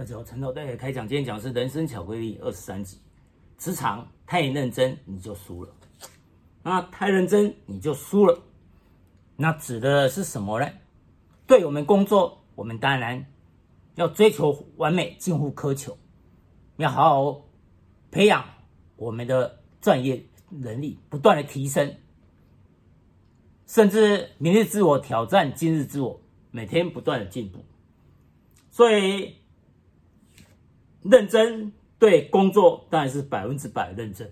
大家好，陈导带来开讲，今天讲的是《人生巧克力》二十三集。职场太认真，你就输了。那太认真，你就输了。那指的是什么呢？对我们工作，我们当然要追求完美，近乎苛求，要好好培养我们的专业能力，不断的提升，甚至明日自我挑战今日自我，每天不断的进步。所以。认真对工作当然是百分之百认真，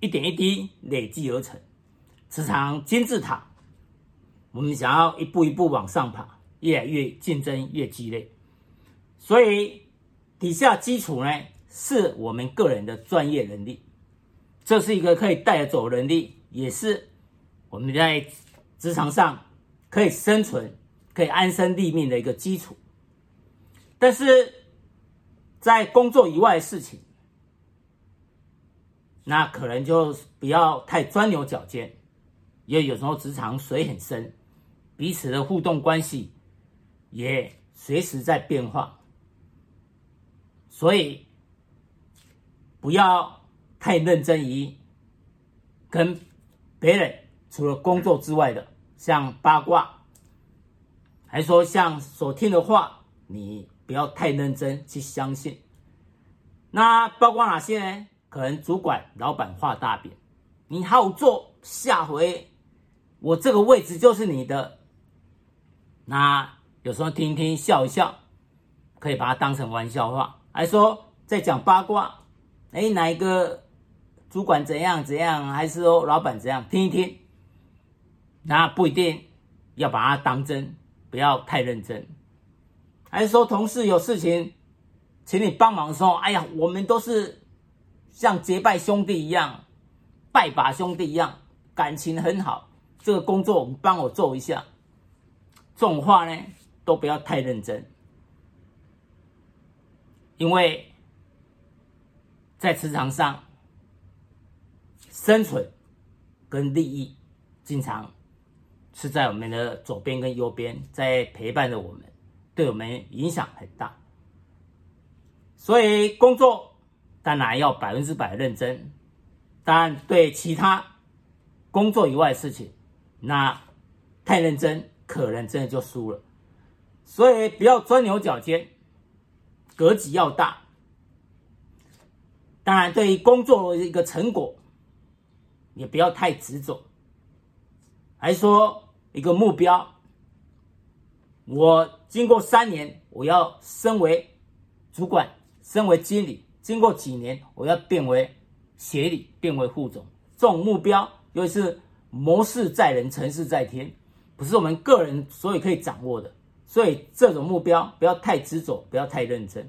一点一滴累积而成，职场金字塔。我们想要一步一步往上爬，越来越竞争，越激烈。所以底下基础呢，是我们个人的专业能力，这是一个可以带走能力，也是我们在职场上可以生存、可以安身立命的一个基础。但是。在工作以外的事情，那可能就不要太钻牛角尖，因为有时候职场水很深，彼此的互动关系也随时在变化，所以不要太认真于跟别人除了工作之外的，像八卦，还说像所听的话，你。不要太认真去相信，那包括哪些呢？可能主管、老板画大饼，你好做，下回我这个位置就是你的。那有时候听一听，笑一笑，可以把它当成玩笑话，还说在讲八卦。哎，哪一个主管怎样怎样，还是说老板怎样？听一听，那不一定要把它当真，不要太认真。还是说同事有事情，请你帮忙的时候，哎呀，我们都是像结拜兄弟一样，拜把兄弟一样，感情很好。这个工作你帮我做一下，这种话呢，都不要太认真，因为在职场上，生存跟利益经常是在我们的左边跟右边，在陪伴着我们。对我们影响很大，所以工作当然要百分之百认真。当然，对其他工作以外的事情，那太认真，可能真的就输了。所以不要钻牛角尖，格局要大。当然，对于工作的一个成果，也不要太执着，还说一个目标。我经过三年，我要升为主管，升为经理。经过几年，我要变为协理，变为副总。这种目标，尤其是谋事在人，成事在天，不是我们个人所以可以掌握的。所以这种目标不要太执着，不要太认真。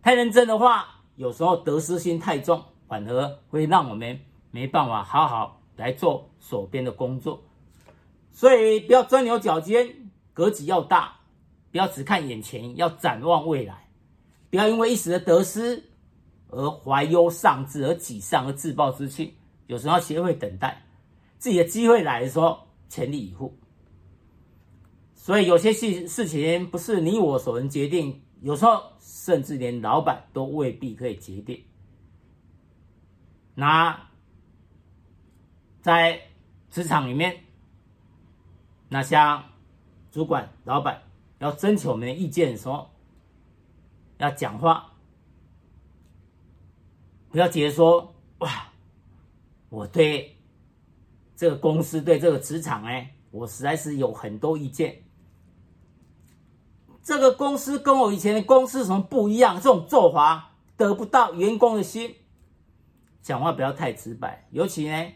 太认真的话，有时候得失心太重，反而会让我们没办法好好来做手边的工作。所以不要钻牛角尖。格局要大，不要只看眼前，要展望未来。不要因为一时的得失而怀忧丧志，而沮丧，而自暴自弃。有时候要学会等待，自己的机会来的时候全力以赴。所以有些事事情不是你我所能决定，有时候甚至连老板都未必可以决定。那在职场里面，那像。主管、老板要征求我们的意见的时候，要讲话，不要直接说哇，我对这个公司、对这个职场，哎，我实在是有很多意见。这个公司跟我以前的公司什么不一样？这种做法得不到员工的心。讲话不要太直白，尤其呢，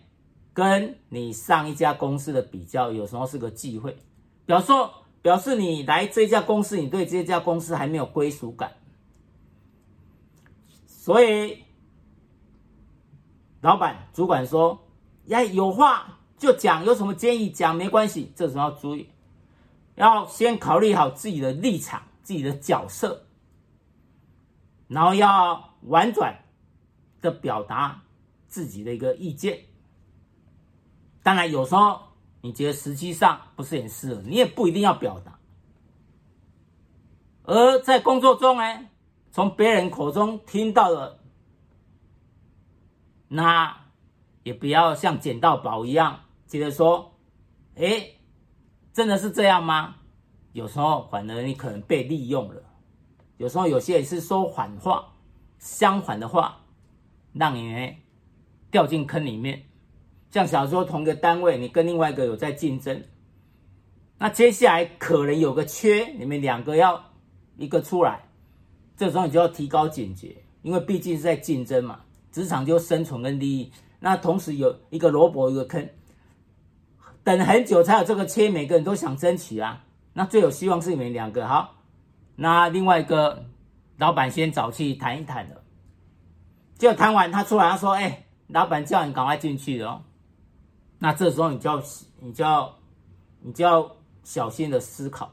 跟你上一家公司的比较，有时候是个忌讳。表示，表示你来这家公司，你对这家公司还没有归属感，所以老板、主管说：“呀，有话就讲，有什么建议讲没关系。”这时候要注意，要先考虑好自己的立场、自己的角色，然后要婉转的表达自己的一个意见。当然，有时候。你觉得实际上不是很适合，你也不一定要表达。而在工作中呢，从别人口中听到的，那也不要像捡到宝一样，接着说：“哎，真的是这样吗？”有时候反而你可能被利用了。有时候有些人是说反话，相反的话，让你呢掉进坑里面。像假如说同个单位，你跟另外一个有在竞争，那接下来可能有个缺，你们两个要一个出来，这时候你就要提高警觉，因为毕竟是在竞争嘛，职场就生存跟利益。那同时有一个萝卜一个坑，等很久才有这个缺，每个人都想争取啊。那最有希望是你们两个好，那另外一个老板先找去谈一谈的，结果谈完他出来他说：“哎，老板叫你赶快进去哦。”那这时候你就要你就要你就要小心的思考，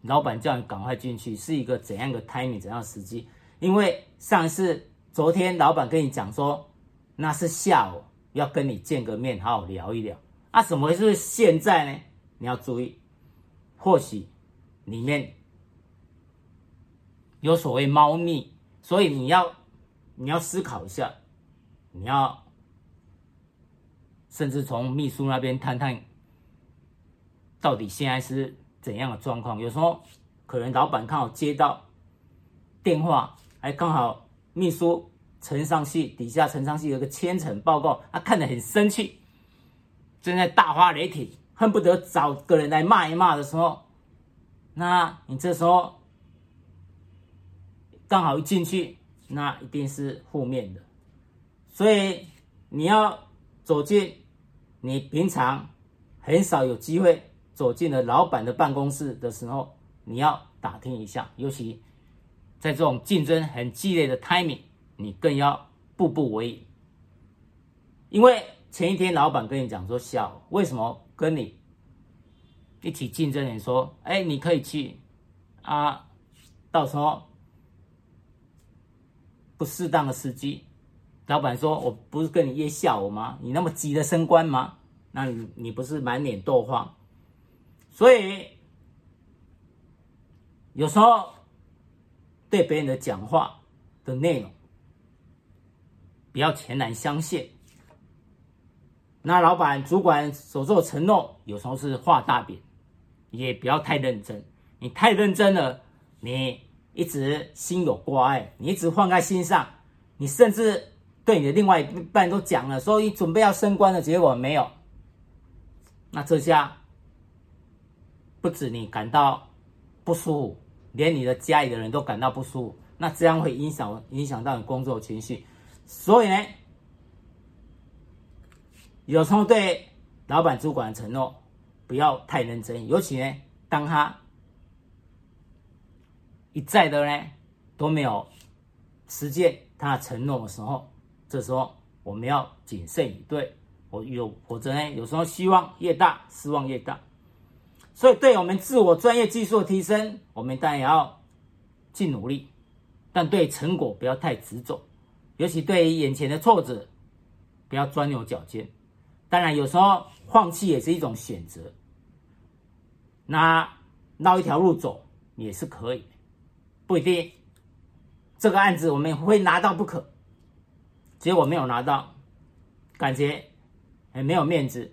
老板叫你赶快进去是一个怎样的 timing 怎样的时机？因为上一次昨天老板跟你讲说，那是下午要跟你见个面，好好聊一聊。啊，怎么会是现在呢？你要注意。或许里面有所谓猫腻，所以你要你要思考一下，你要甚至从秘书那边探探，到底现在是怎样的状况。有时候可能老板刚好接到电话，还刚好秘书呈上去，底下呈上去有个千层报告，他看得很生气，正在大发雷霆。恨不得找个人来骂一骂的时候，那你这时候刚好一进去，那一定是负面的。所以你要走进你平常很少有机会走进了老板的办公室的时候，你要打听一下。尤其在这种竞争很激烈的 timing，你更要步步为营。因为前一天老板跟你讲说小，为什么？跟你一起竞争你说：“哎，你可以去啊，到时候不适当的时机，老板说我不是跟你约下午吗？你那么急的升官吗？那你你不是满脸痘疮？所以有时候对别人的讲话的内容，不要全然相信。”那老板、主管所做承诺，有时候是画大饼，也不要太认真。你太认真了，你一直心有挂碍，你一直放在心上，你甚至对你的另外一半都讲了，说你准备要升官的结果没有。那这下不止你感到不舒服，连你的家里的人都感到不舒服。那这样会影响影响到你工作情绪，所以呢。有时候对老板、主管的承诺不要太认真，尤其呢，当他一再的呢都没有实践他的承诺的时候，这时候我们要谨慎以对。我有否则呢，有时候希望越大，失望越大。所以，对我们自我专业技术的提升，我们当然也要尽努力，但对成果不要太执着，尤其对于眼前的挫折，不要钻牛角尖。当然，有时候放弃也是一种选择。那绕一条路走也是可以，不一定这个案子我们会拿到不可。结果没有拿到，感觉很没有面子。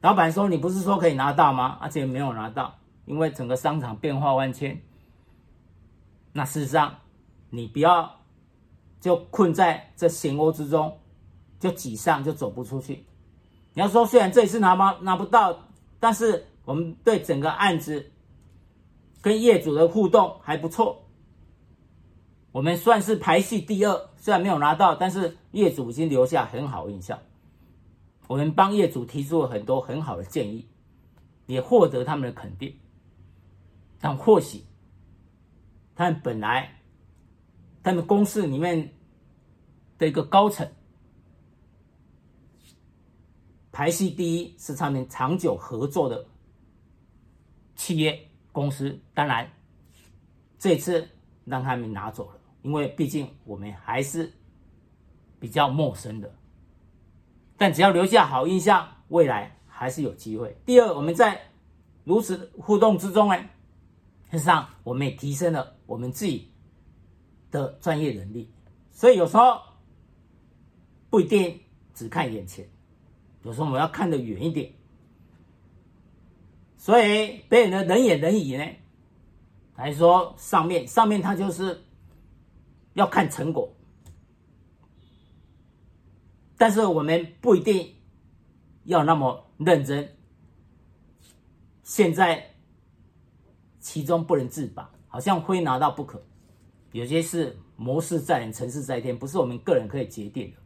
老板说：“你不是说可以拿到吗？”而且没有拿到，因为整个商场变化万千。那事实上，你不要就困在这漩涡之中，就挤上就走不出去。你要说，虽然这一次拿不拿不到，但是我们对整个案子跟业主的互动还不错。我们算是排序第二，虽然没有拿到，但是业主已经留下很好印象。我们帮业主提出了很多很好的建议，也获得他们的肯定。但或许他们本来他们公司里面的一个高层。排序第一是他们长久合作的企业公司，当然这次让他们拿走了，因为毕竟我们还是比较陌生的。但只要留下好印象，未来还是有机会。第二，我们在如此互动之中呢，事实上，我们也提升了我们自己的专业能力。所以有时候不一定只看眼前，有时候我们要看得远一点。所以别人的人言人语呢，还是说上面上面他就是要看成果，但是我们不一定要那么认真。现在其中不能自拔，好像非拿到不可。有些事谋事在人，成事在天，不是我们个人可以决定的。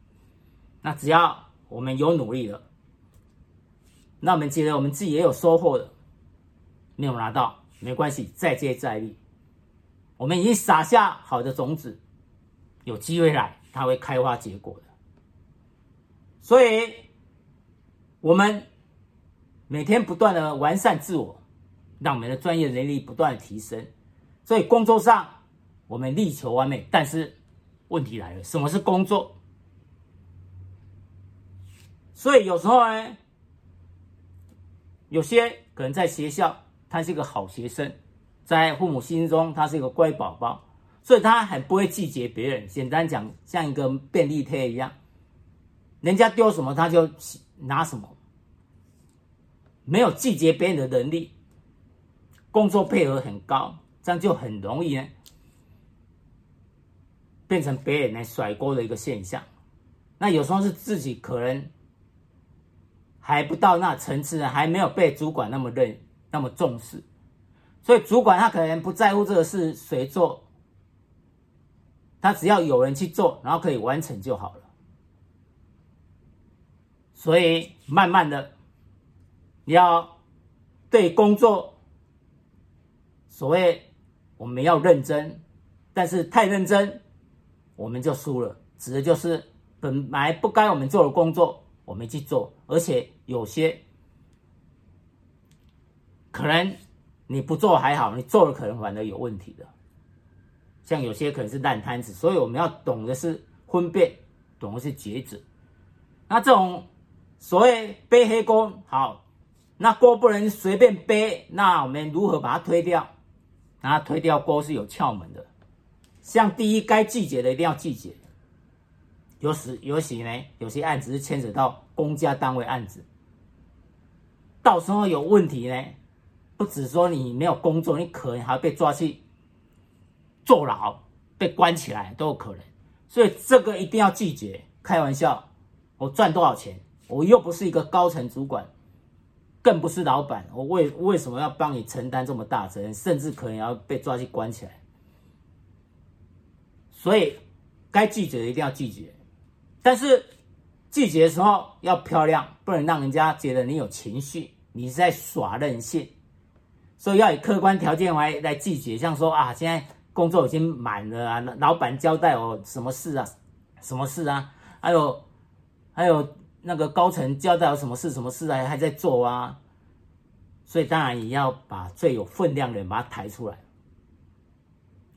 那只要我们有努力了，那我们觉得我们自己也有收获的。没有拿到没关系，再接再厉。我们已经撒下好的种子，有机会来，它会开花结果的。所以，我们每天不断的完善自我，让我们的专业能力不断的提升。所以，工作上我们力求完美，但是问题来了，什么是工作？所以有时候呢，有些可能在学校。他是一个好学生，在父母心中他是一个乖宝宝，所以他很不会拒绝别人。简单讲，像一个便利贴一样，人家丢什么他就拿什么，没有拒绝别人的能力，工作配合很高，这样就很容易呢，变成别人来甩锅的一个现象。那有时候是自己可能还不到那层次，还没有被主管那么认。那么重视，所以主管他可能不在乎这个事谁做，他只要有人去做，然后可以完成就好了。所以慢慢的，你要对工作，所谓我们要认真，但是太认真，我们就输了。指的就是本来不该我们做的工作，我们去做，而且有些。可能你不做还好，你做了可能反而有问题的。像有些可能是烂摊子，所以我们要懂得是分辨，懂得是抉择。那这种所谓背黑锅，好，那锅不能随便背，那我们如何把它推掉？那推掉锅是有窍门的。像第一，该拒绝的一定要拒绝。有时有时呢，有些案子是牵扯到公家单位案子，到时候有问题呢。不只说你没有工作，你可能还被抓去坐牢、被关起来都有可能，所以这个一定要拒绝。开玩笑，我赚多少钱？我又不是一个高层主管，更不是老板，我为为什么要帮你承担这么大责任？甚至可能要被抓去关起来。所以该拒绝的一定要拒绝，但是拒绝的时候要漂亮，不能让人家觉得你有情绪，你是在耍任性。所以要以客观条件来来拒绝，像说啊，现在工作已经满了啊，那老板交代我什么事啊，什么事啊，还有还有那个高层交代我什么事，什么事啊，还在做啊，所以当然也要把最有分量的人把它抬出来，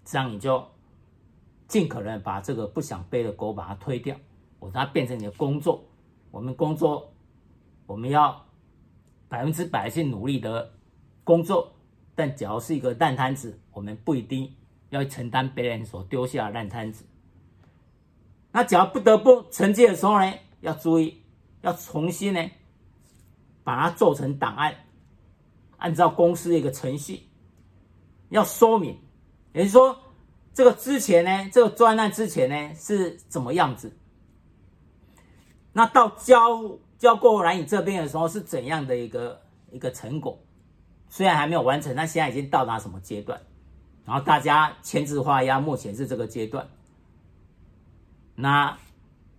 这样你就尽可能把这个不想背的锅把它推掉，我让它变成你的工作，我们工作我们要百分之百去努力的工作。但只要是一个烂摊子，我们不一定要承担别人所丢下的烂摊子。那只要不得不承接的时候呢，要注意，要重新呢把它做成档案，按照公司的一个程序，要说明，也就是说，这个之前呢，这个专案之前呢是怎么样子？那到交交过来你这边的时候是怎样的一个一个成果？虽然还没有完成，但现在已经到达什么阶段？然后大家签字画押，目前是这个阶段。那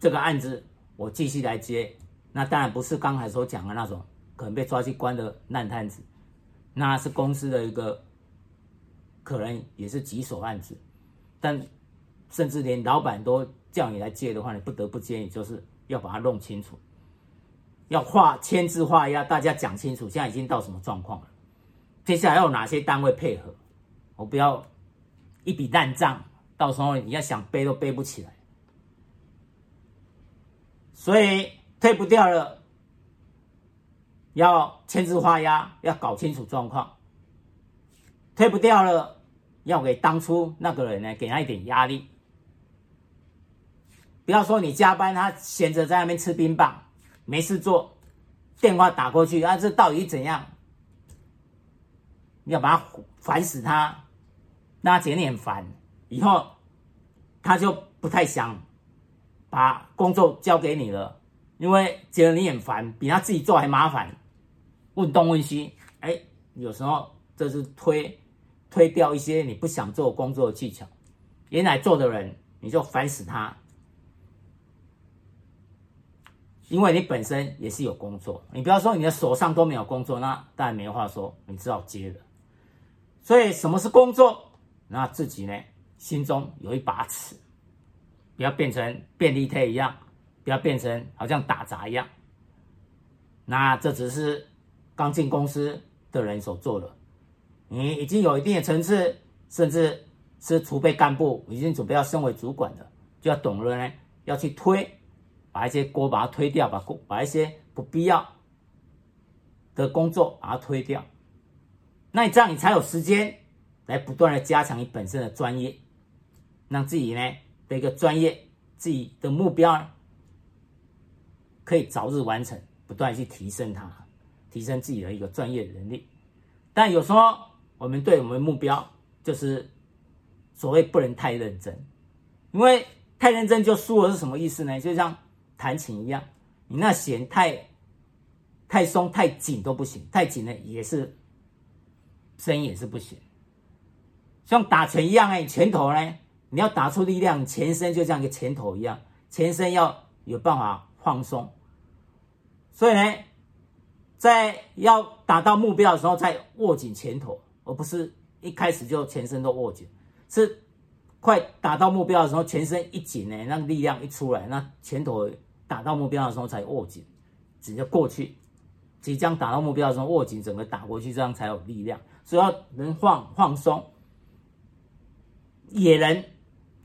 这个案子我继续来接，那当然不是刚才所讲的那种可能被抓去关的烂摊子，那是公司的一个可能也是棘手案子，但甚至连老板都叫你来接的话，你不得不接，你就是要把它弄清楚，要画签字画押，大家讲清楚，现在已经到什么状况了。接下来要有哪些单位配合？我不要一笔烂账，到时候你要想背都背不起来。所以退不掉了，要签字画押，要搞清楚状况。推不掉了，要给当初那个人呢，给他一点压力。不要说你加班，他闲着在那边吃冰棒，没事做，电话打过去，啊，这到底怎样？你要把他烦死他，那他觉得你很烦，以后他就不太想把工作交给你了，因为觉得你很烦，比他自己做还麻烦，问东问西，哎，有时候这是推推掉一些你不想做工作的技巧，原来做的人你就烦死他。因为你本身也是有工作，你不要说你的手上都没有工作，那当然没话说，你只好接了。所以什么是工作？那自己呢，心中有一把尺，不要变成便利贴一样，不要变成好像打杂一样。那这只是刚进公司的人所做的，你已经有一定的层次，甚至是储备干部，已经准备要升为主管的，就要懂得呢，要去推。把一些锅把它推掉，把把一些不必要的工作把它推掉，那你这样你才有时间来不断的加强你本身的专业，让自己呢的一个专业自己的目标可以早日完成，不断去提升它，提升自己的一个专业能力。但有时候我们对我们的目标就是所谓不能太认真，因为太认真就输了是什么意思呢？就像弹琴一样，你那弦太太松太紧都不行，太紧了也是声音也是不行。像打拳一样哎，拳头呢，你要打出力量，全身就像一个拳头一样，全身要有办法放松。所以呢，在要达到目标的时候，再握紧拳头，而不是一开始就全身都握紧，是快达到目标的时候，全身一紧呢，那个力量一出来，那拳头。打到目标的时候才握紧，直接过去。即将达到目标的时候握紧，整个打过去，这样才有力量。所以要能放放松，也能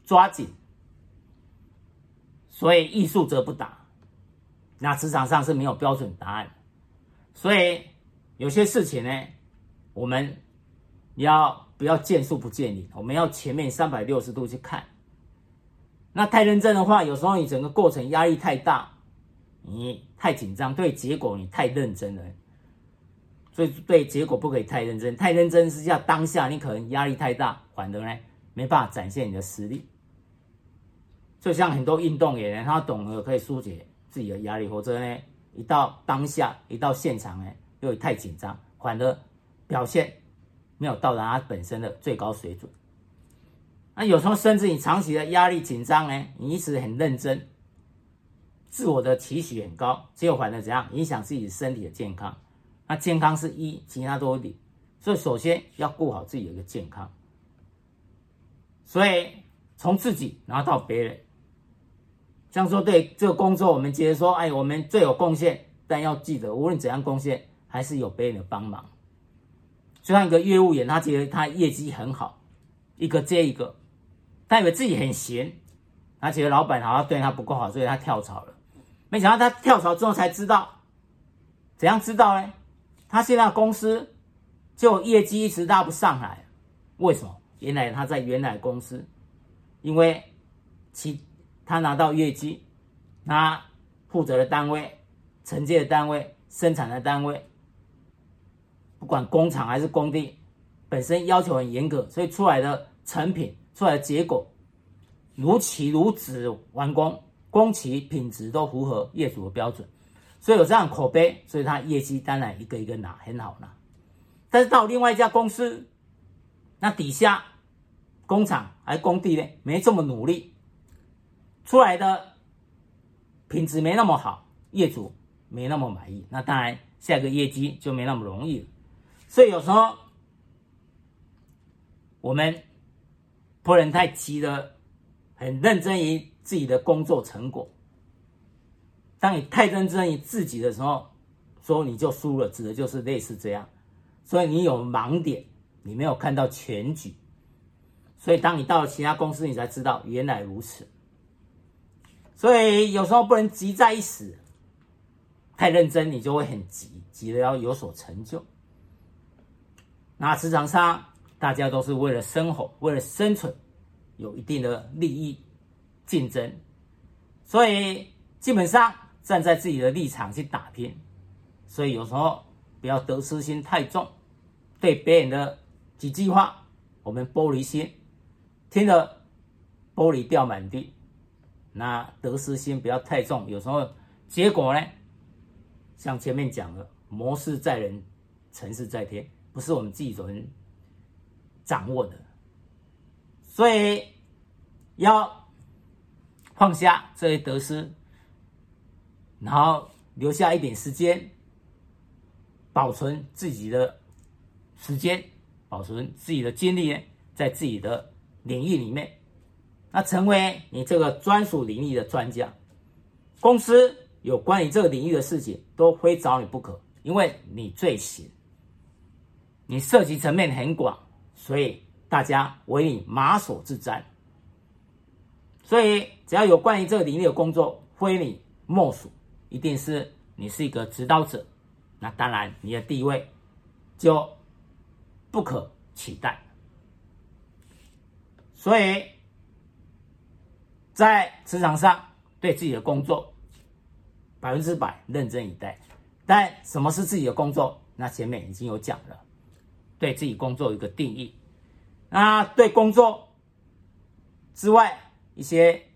抓紧。所以艺术则不打。那职场上是没有标准答案。所以有些事情呢，我们要不要见树不见林？我们要前面三百六十度去看。那太认真的话，有时候你整个过程压力太大，你太紧张，对结果你太认真了，所以对结果不可以太认真。太认真是要当下你可能压力太大，反而呢没办法展现你的实力。就像很多运动员，他懂得可以疏解自己的压力，或者呢一到当下一到现场呢又太紧张，反而表现没有到达他本身的最高水准。那有时候甚至你长期的压力紧张呢，你一直很认真，自我的期许很高，结果反而怎样影响自己身体的健康？那健康是一，其他都零，所以首先要顾好自己的一个健康。所以从自己然后到别人，这样说对这个工作，我们觉得说，哎，我们最有贡献，但要记得，无论怎样贡献，还是有别人的帮忙。就像一个业务员，他觉得他业绩很好，一个接一个。他以为自己很闲，他觉得老板好像对他不够好，所以他跳槽了。没想到他跳槽之后才知道，怎样知道呢？他现在公司就业绩一直拉不上来，为什么？原来他在原来公司，因为其他拿到业绩，他负责的单位、承接的单位、生产的单位，不管工厂还是工地，本身要求很严格，所以出来的成品。出来的结果如期如质完工，工期品质都符合业主的标准，所以有这样口碑，所以他业绩当然一个一个拿很好拿。但是到另外一家公司，那底下工厂还工地呢，没这么努力，出来的品质没那么好，业主没那么满意，那当然下个业绩就没那么容易了。所以有时候我们。不能太急的，很认真于自己的工作成果。当你太认真于自己的时候，说你就输了，指的就是类似这样。所以你有盲点，你没有看到全局。所以当你到了其他公司，你才知道原来如此。所以有时候不能急在一时，太认真你就会很急，急的要有所成就。那职场上大家都是为了生活，为了生存，有一定的利益竞争，所以基本上站在自己的立场去打拼。所以有时候不要得失心太重，对别人的几句话，我们玻璃心，听了玻璃掉满地。那得失心不要太重，有时候结果呢，像前面讲的，谋事在人，成事在天，不是我们自己所能掌握的，所以要放下这些得失，然后留下一点时间，保存自己的时间，保存自己的精力呢，在自己的领域里面。那成为你这个专属领域的专家，公司有关于这个领域的事情都非找你不可，因为你最行，你涉及层面很广，所以大家为你马首是瞻。所以只要有关于这个领域的工作，非你莫属，一定是你是一个指导者，那当然你的地位就不可取代。所以。在职场上，对自己的工作百分之百认真以待。但什么是自己的工作？那前面已经有讲了，对自己工作有一个定义。那对工作之外，一些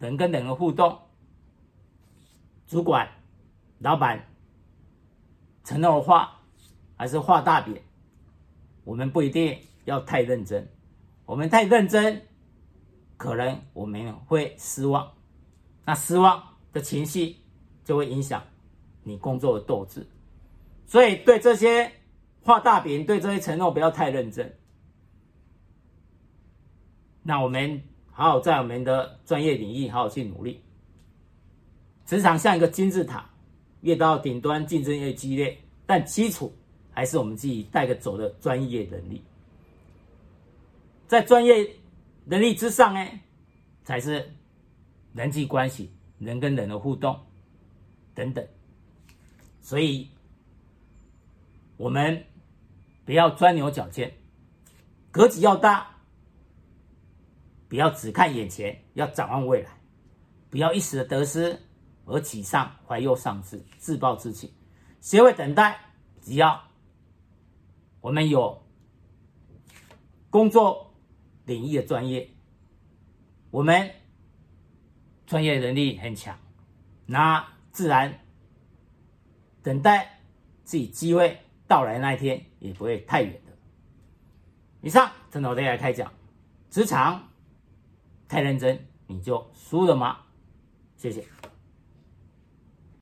人跟人的互动，主管、老板承诺的话，还是画大饼，我们不一定要太认真。我们太认真。可能我们会失望，那失望的情绪就会影响你工作的斗志，所以对这些画大饼、对这些承诺不要太认真。那我们好好在我们的专业领域好好去努力。职场像一个金字塔，越到顶端竞争越激烈，但基础还是我们自己带着走的专业能力，在专业。能力之上呢，才是人际关系、人跟人的互动等等。所以，我们不要钻牛角尖，格局要大，不要只看眼前，要展望未来，不要一时的得失而沮丧、怀忧丧志、自暴自弃。学会等待，只要我们有工作。领域的专业，我们专业能力很强，那自然等待自己机会到来那一天也不会太远的。以上，陈老师来开讲，职场太认真你就输了吗？谢谢。